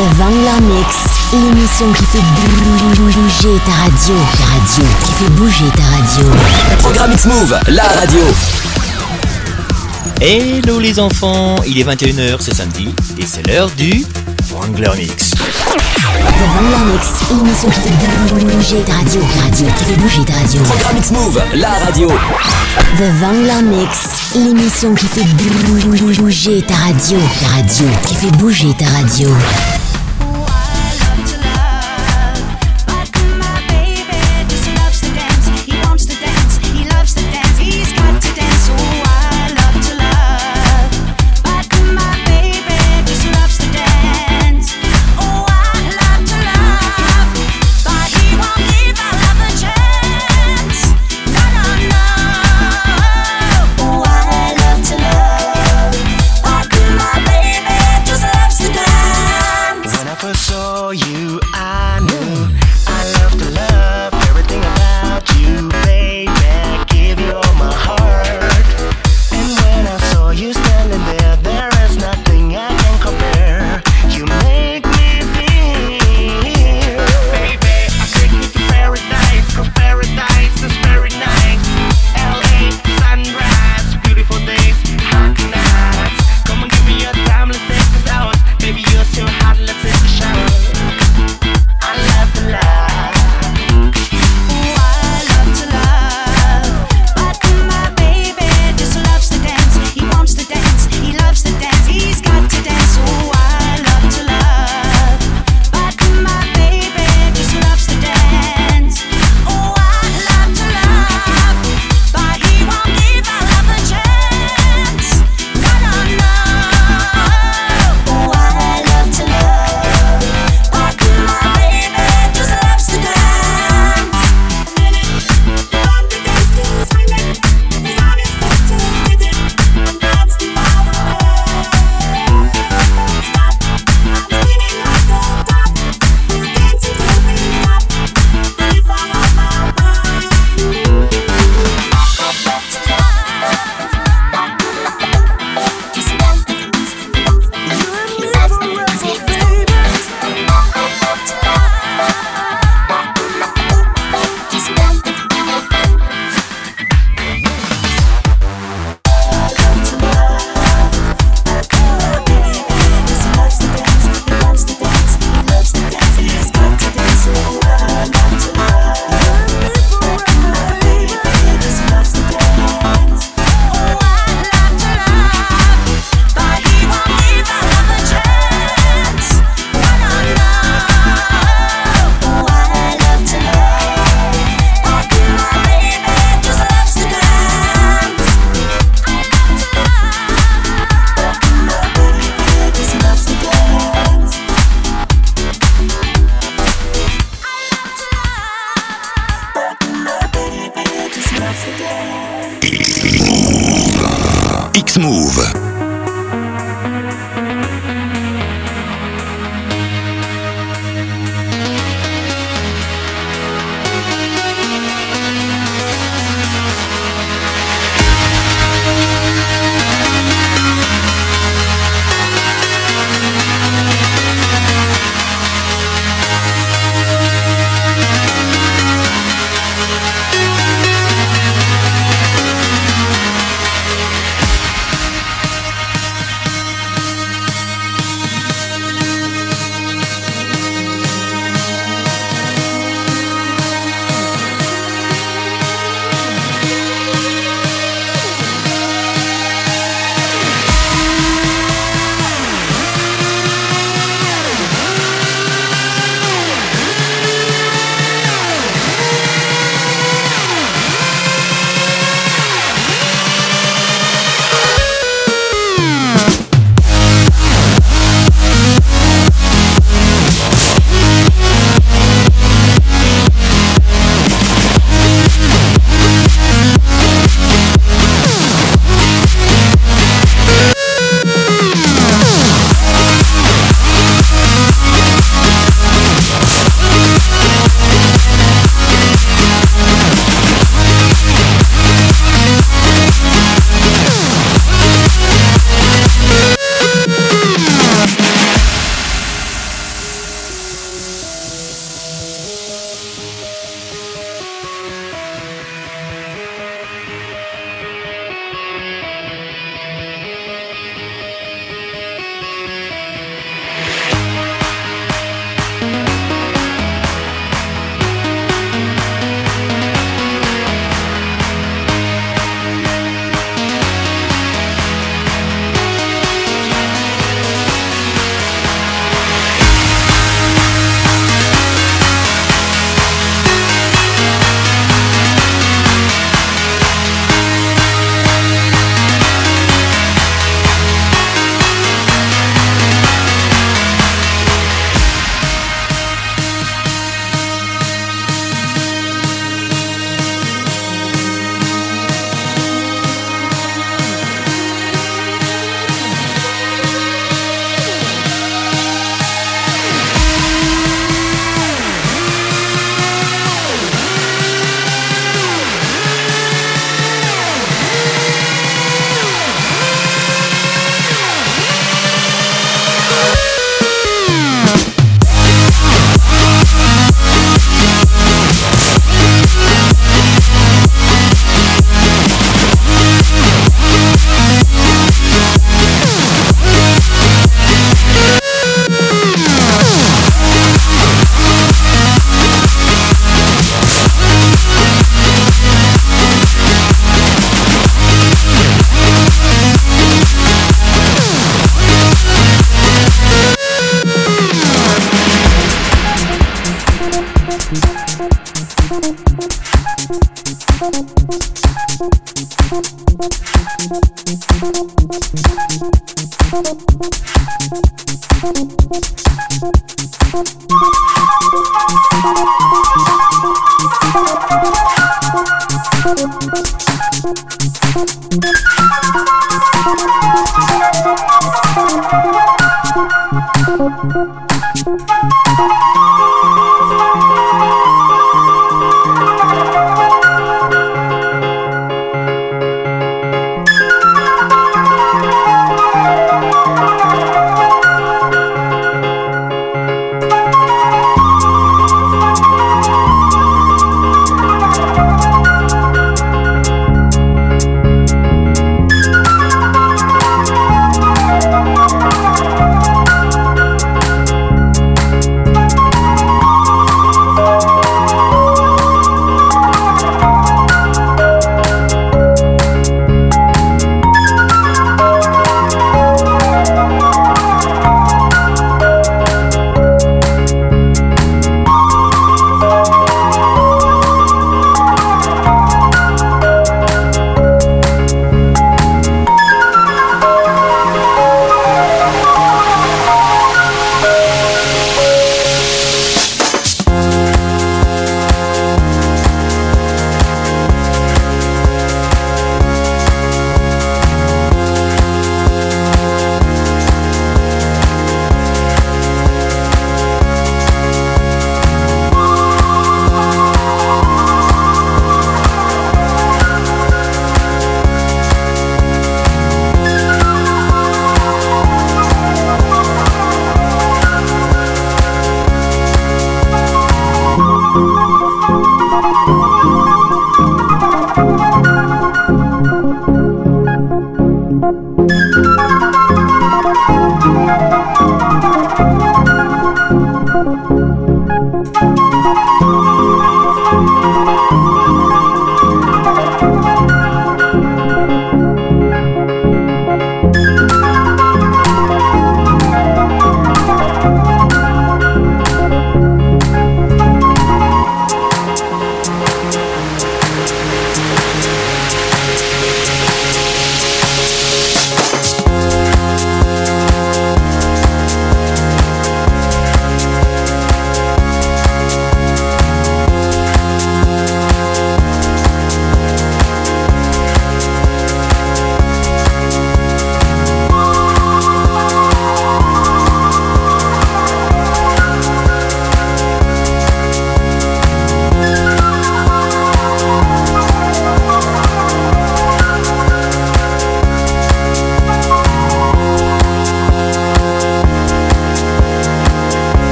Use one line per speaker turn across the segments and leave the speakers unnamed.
The Vangler Mix, l'émission qui fait bouger ta radio. Ta radio, qui fait bouger ta radio.
Programme X-Move, la radio.
Hello les enfants, il est 21h, c'est samedi, et c'est l'heure du Wrangler Mix.
The Vangler Mix, l'émission qui fait bouger ta radio. Ta radio, qui fait bouger ta radio.
Programme X-Move, la radio.
The Vangler Mix, l'émission qui fait bouger ta radio. Ta radio, qui fait bouger ta radio.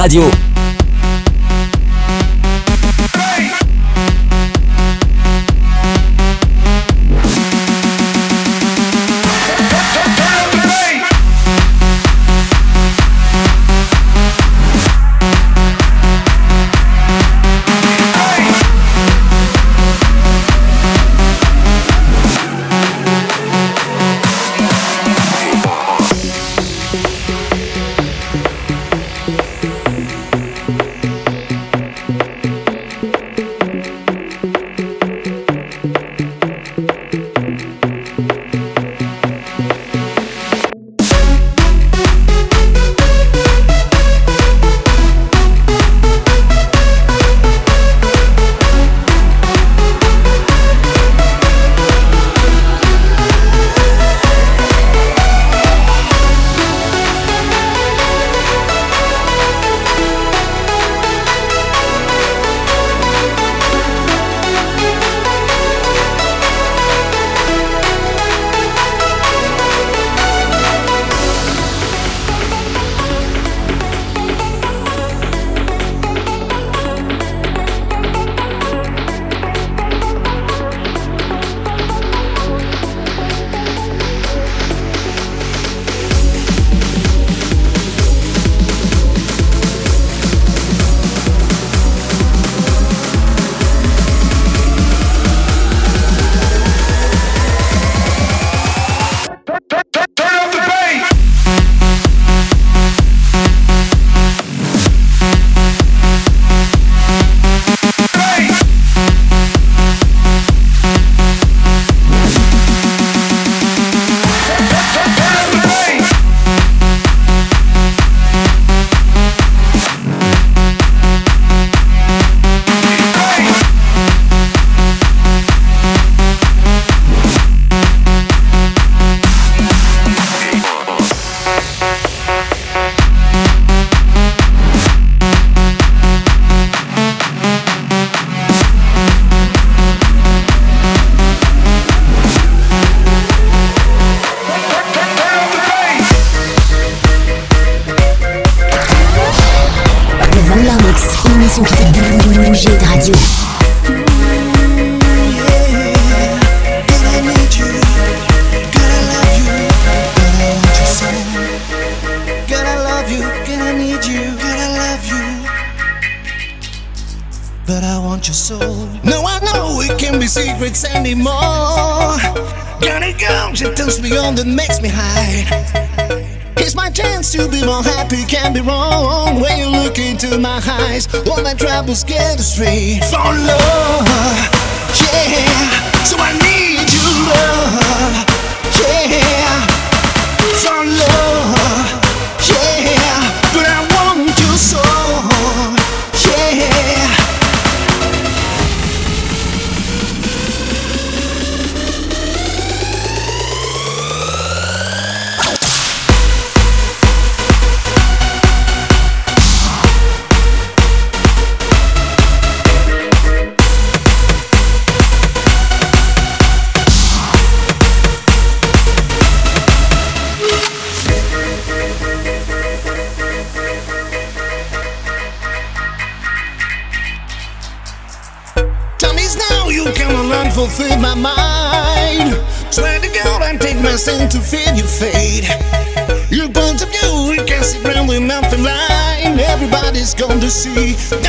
Radio.
All my troubles get us. For love, yeah. So I need. gone to
sea.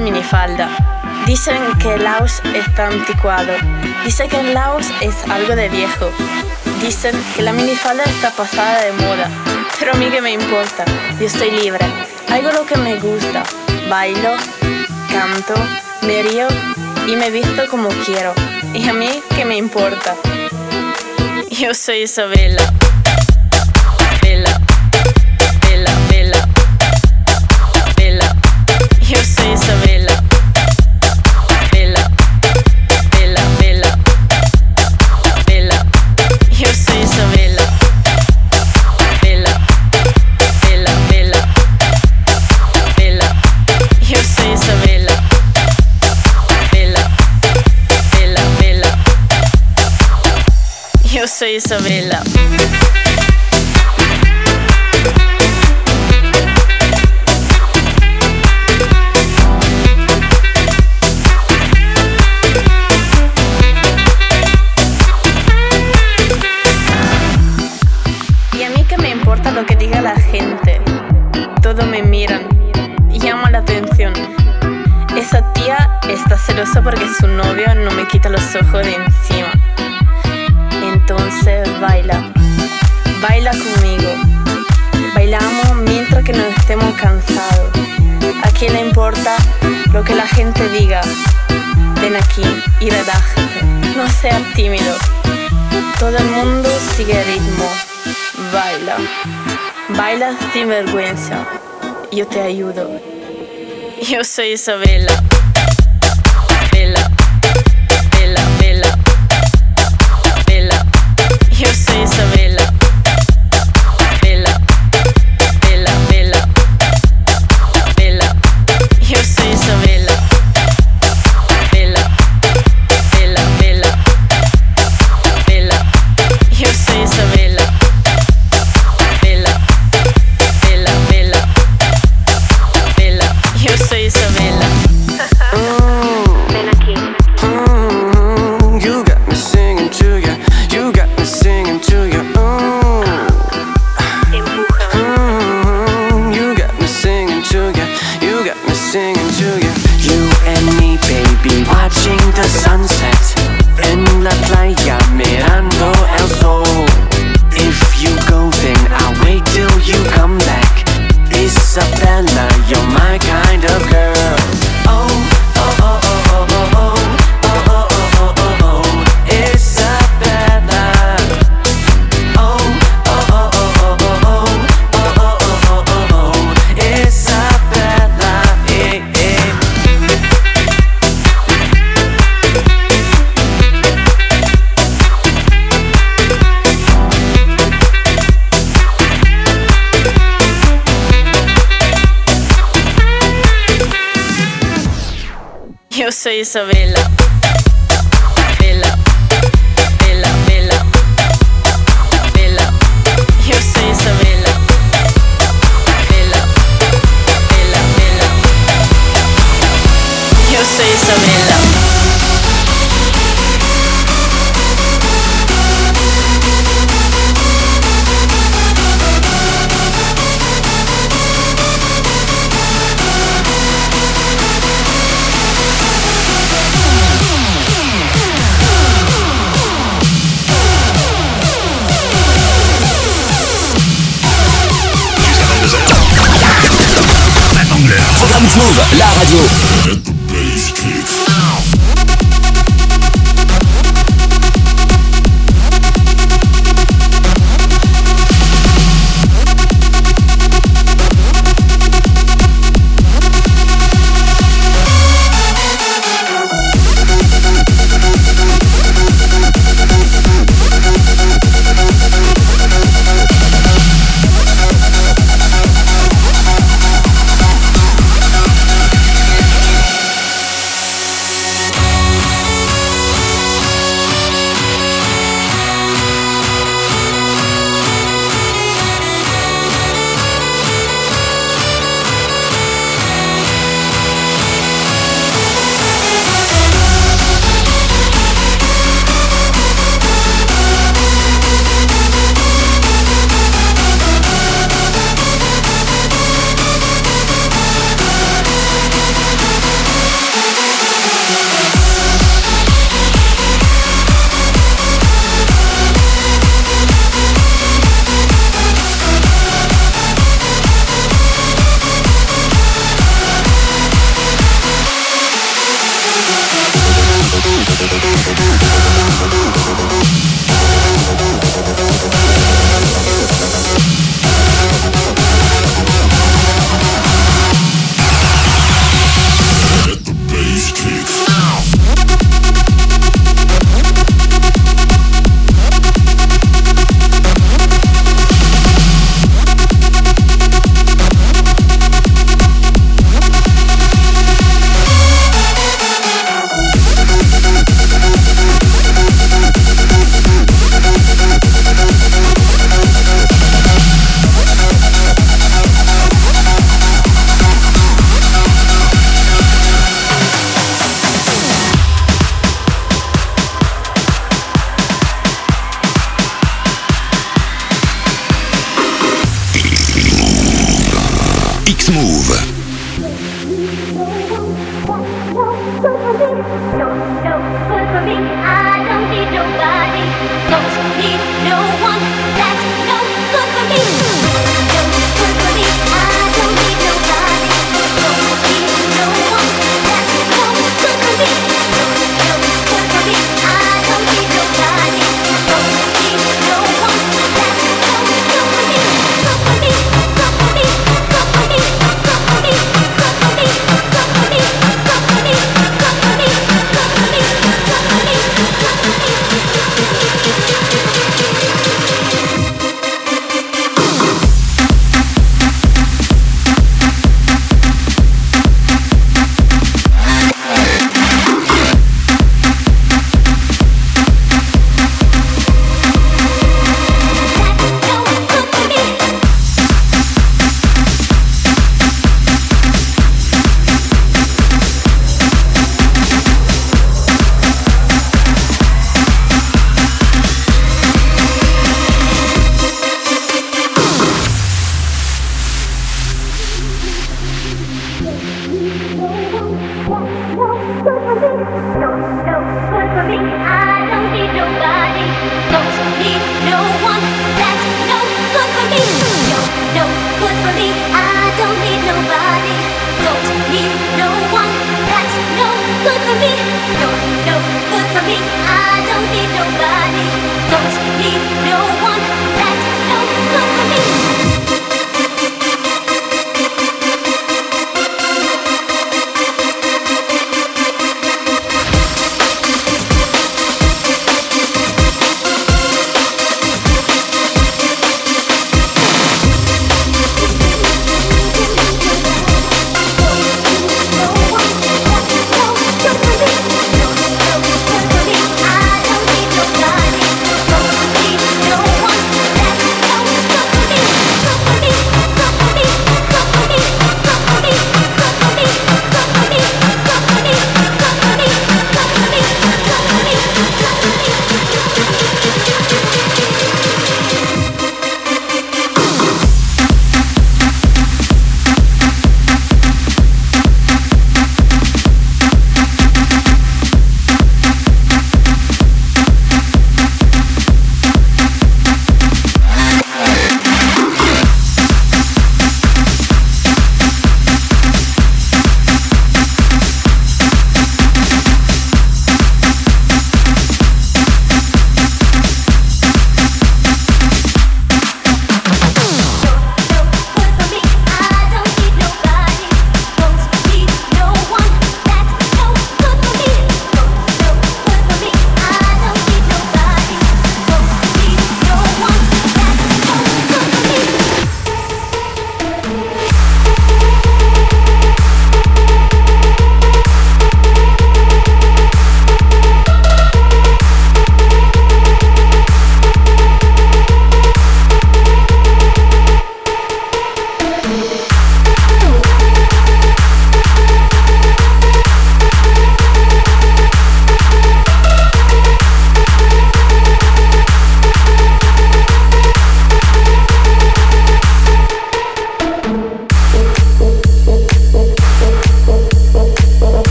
minifalda. Dicen que el Laos está anticuado. Dicen que en Laos es algo de viejo. Dicen que la minifalda está pasada de moda. Pero a mí que me importa. Yo estoy libre. Hago lo que me gusta. Bailo, canto, me río y me visto como quiero. Y a mí que me importa. Yo soy Isabela. soy Isabela. la gente diga, ven aquí y relájate, no seas tímido. Todo el mundo sigue el ritmo, baila, baila sin vergüenza, yo te ayudo. Yo soy Isabela.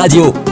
Radio.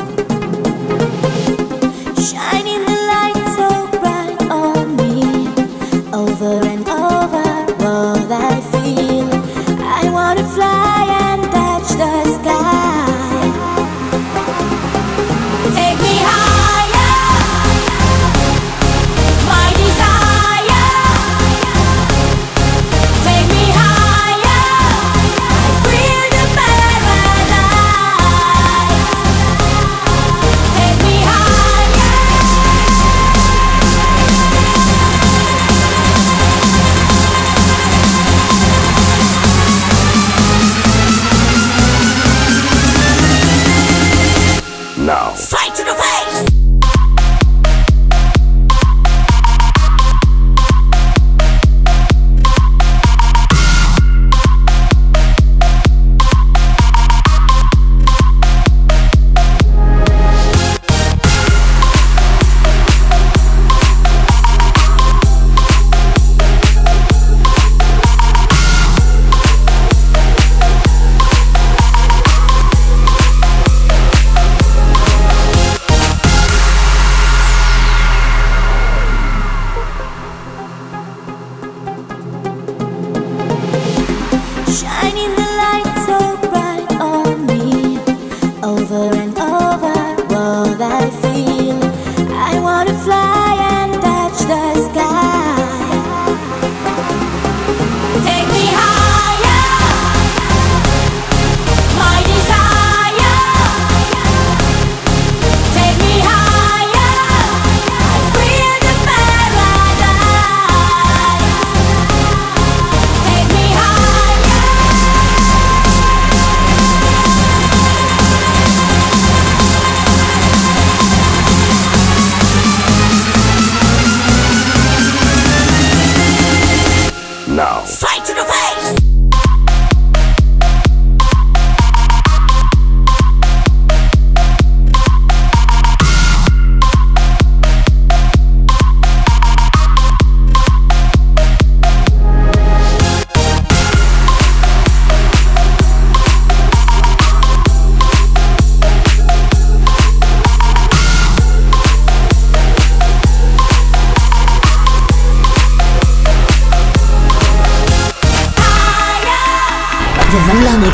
now.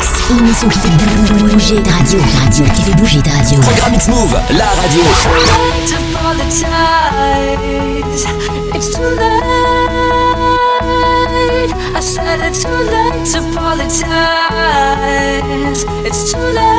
Mix, l'émission qui fait bouger ta radio. Radio, qui fait bouger ta radio.
Programme X-Move, la radio.
It's too late. I said it's too late to apologize. It's too late.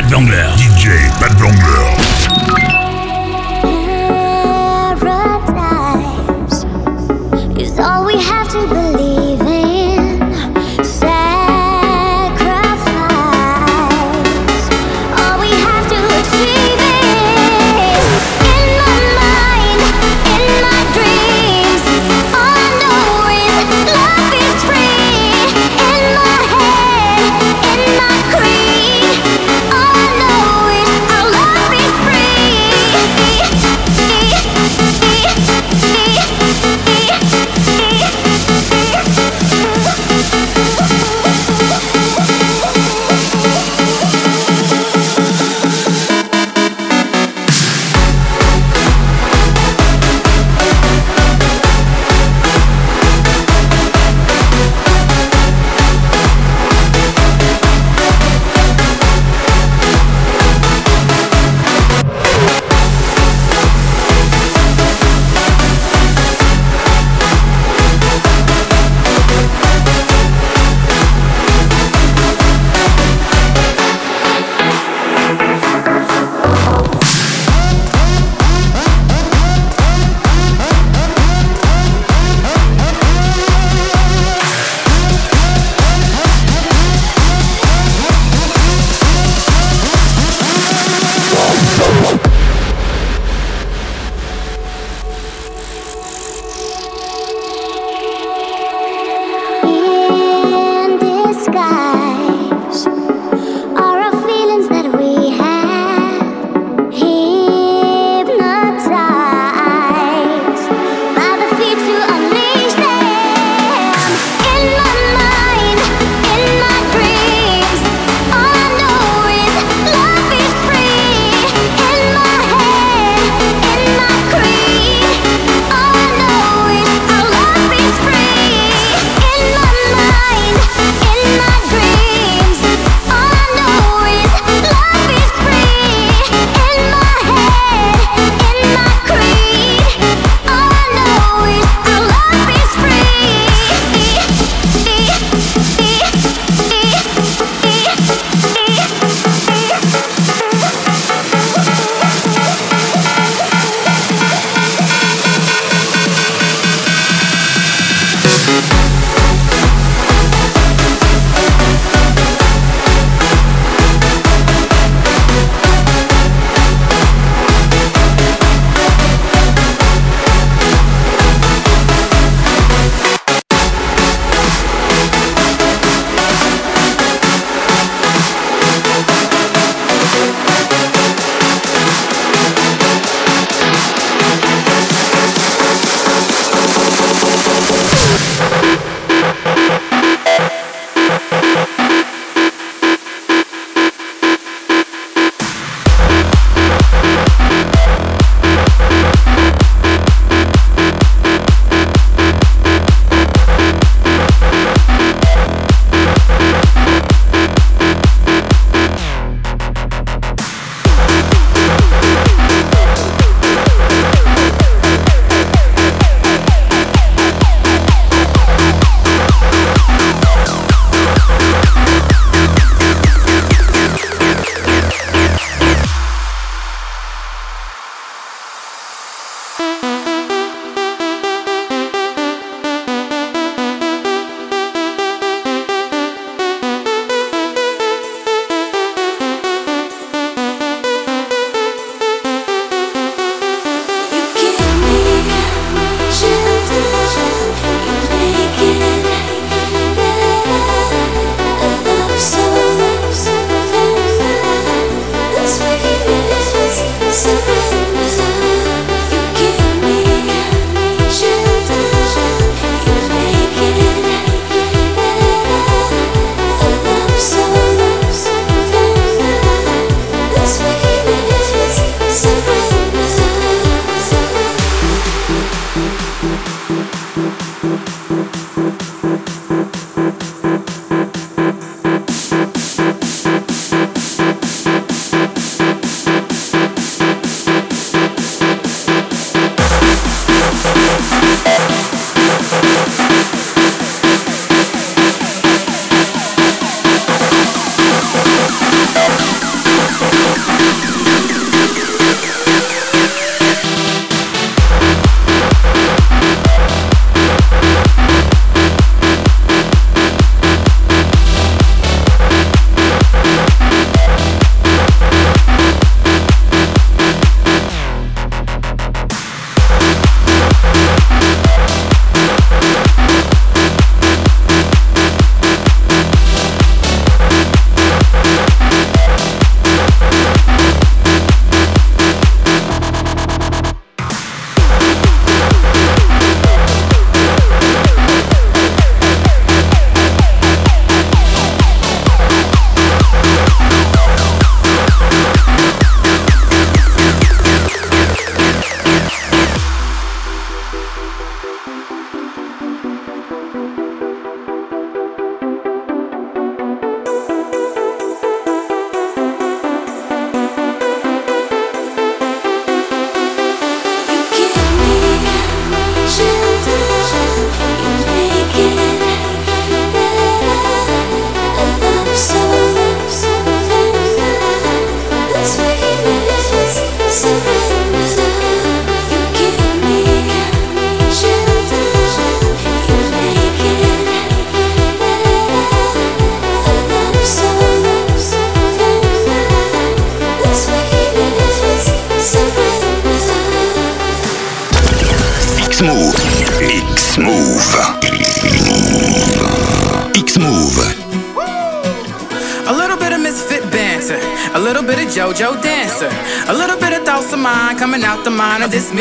Pat
Bangler.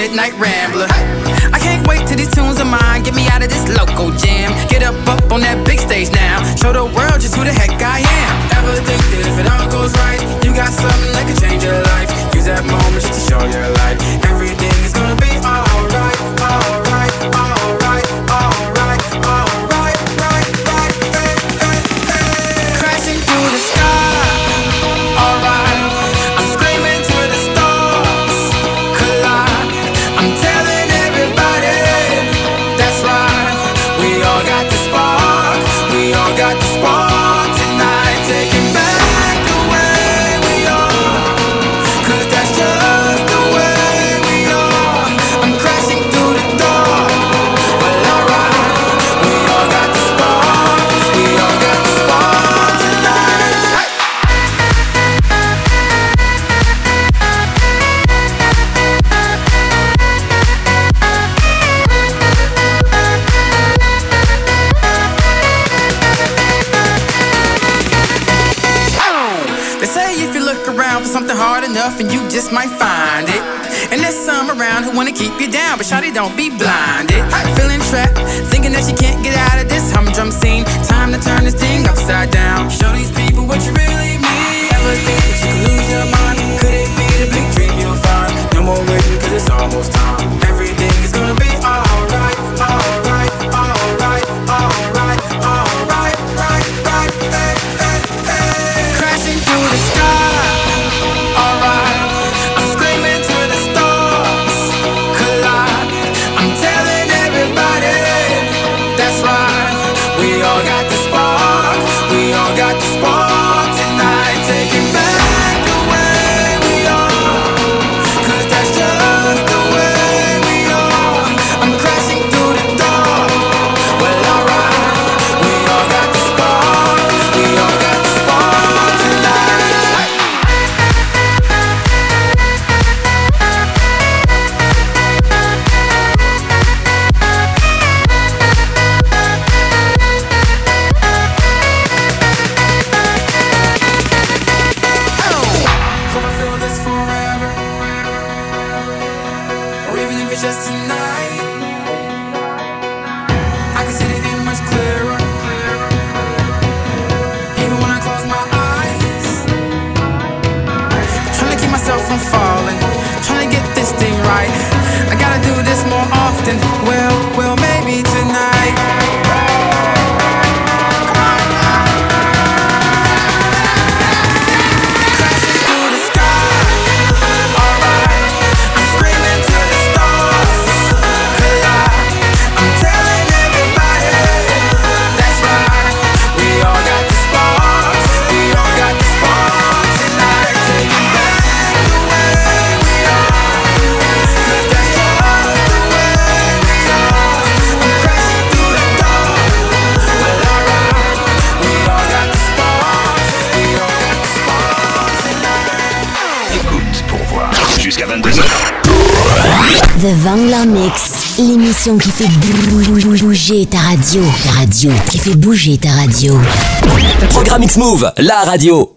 midnight rambler. I can't wait till these tunes of mine. Get me out of this local jam. Get up up on that big stage now. Show the world just who the heck I am. Ever think that if it all goes right, you got something that could change your life. Use that moment just to show your life. Everything is gonna be alright.
Alright. don't be blind. radio. Qui fait bouger ta radio.
Programme X-Move, la radio.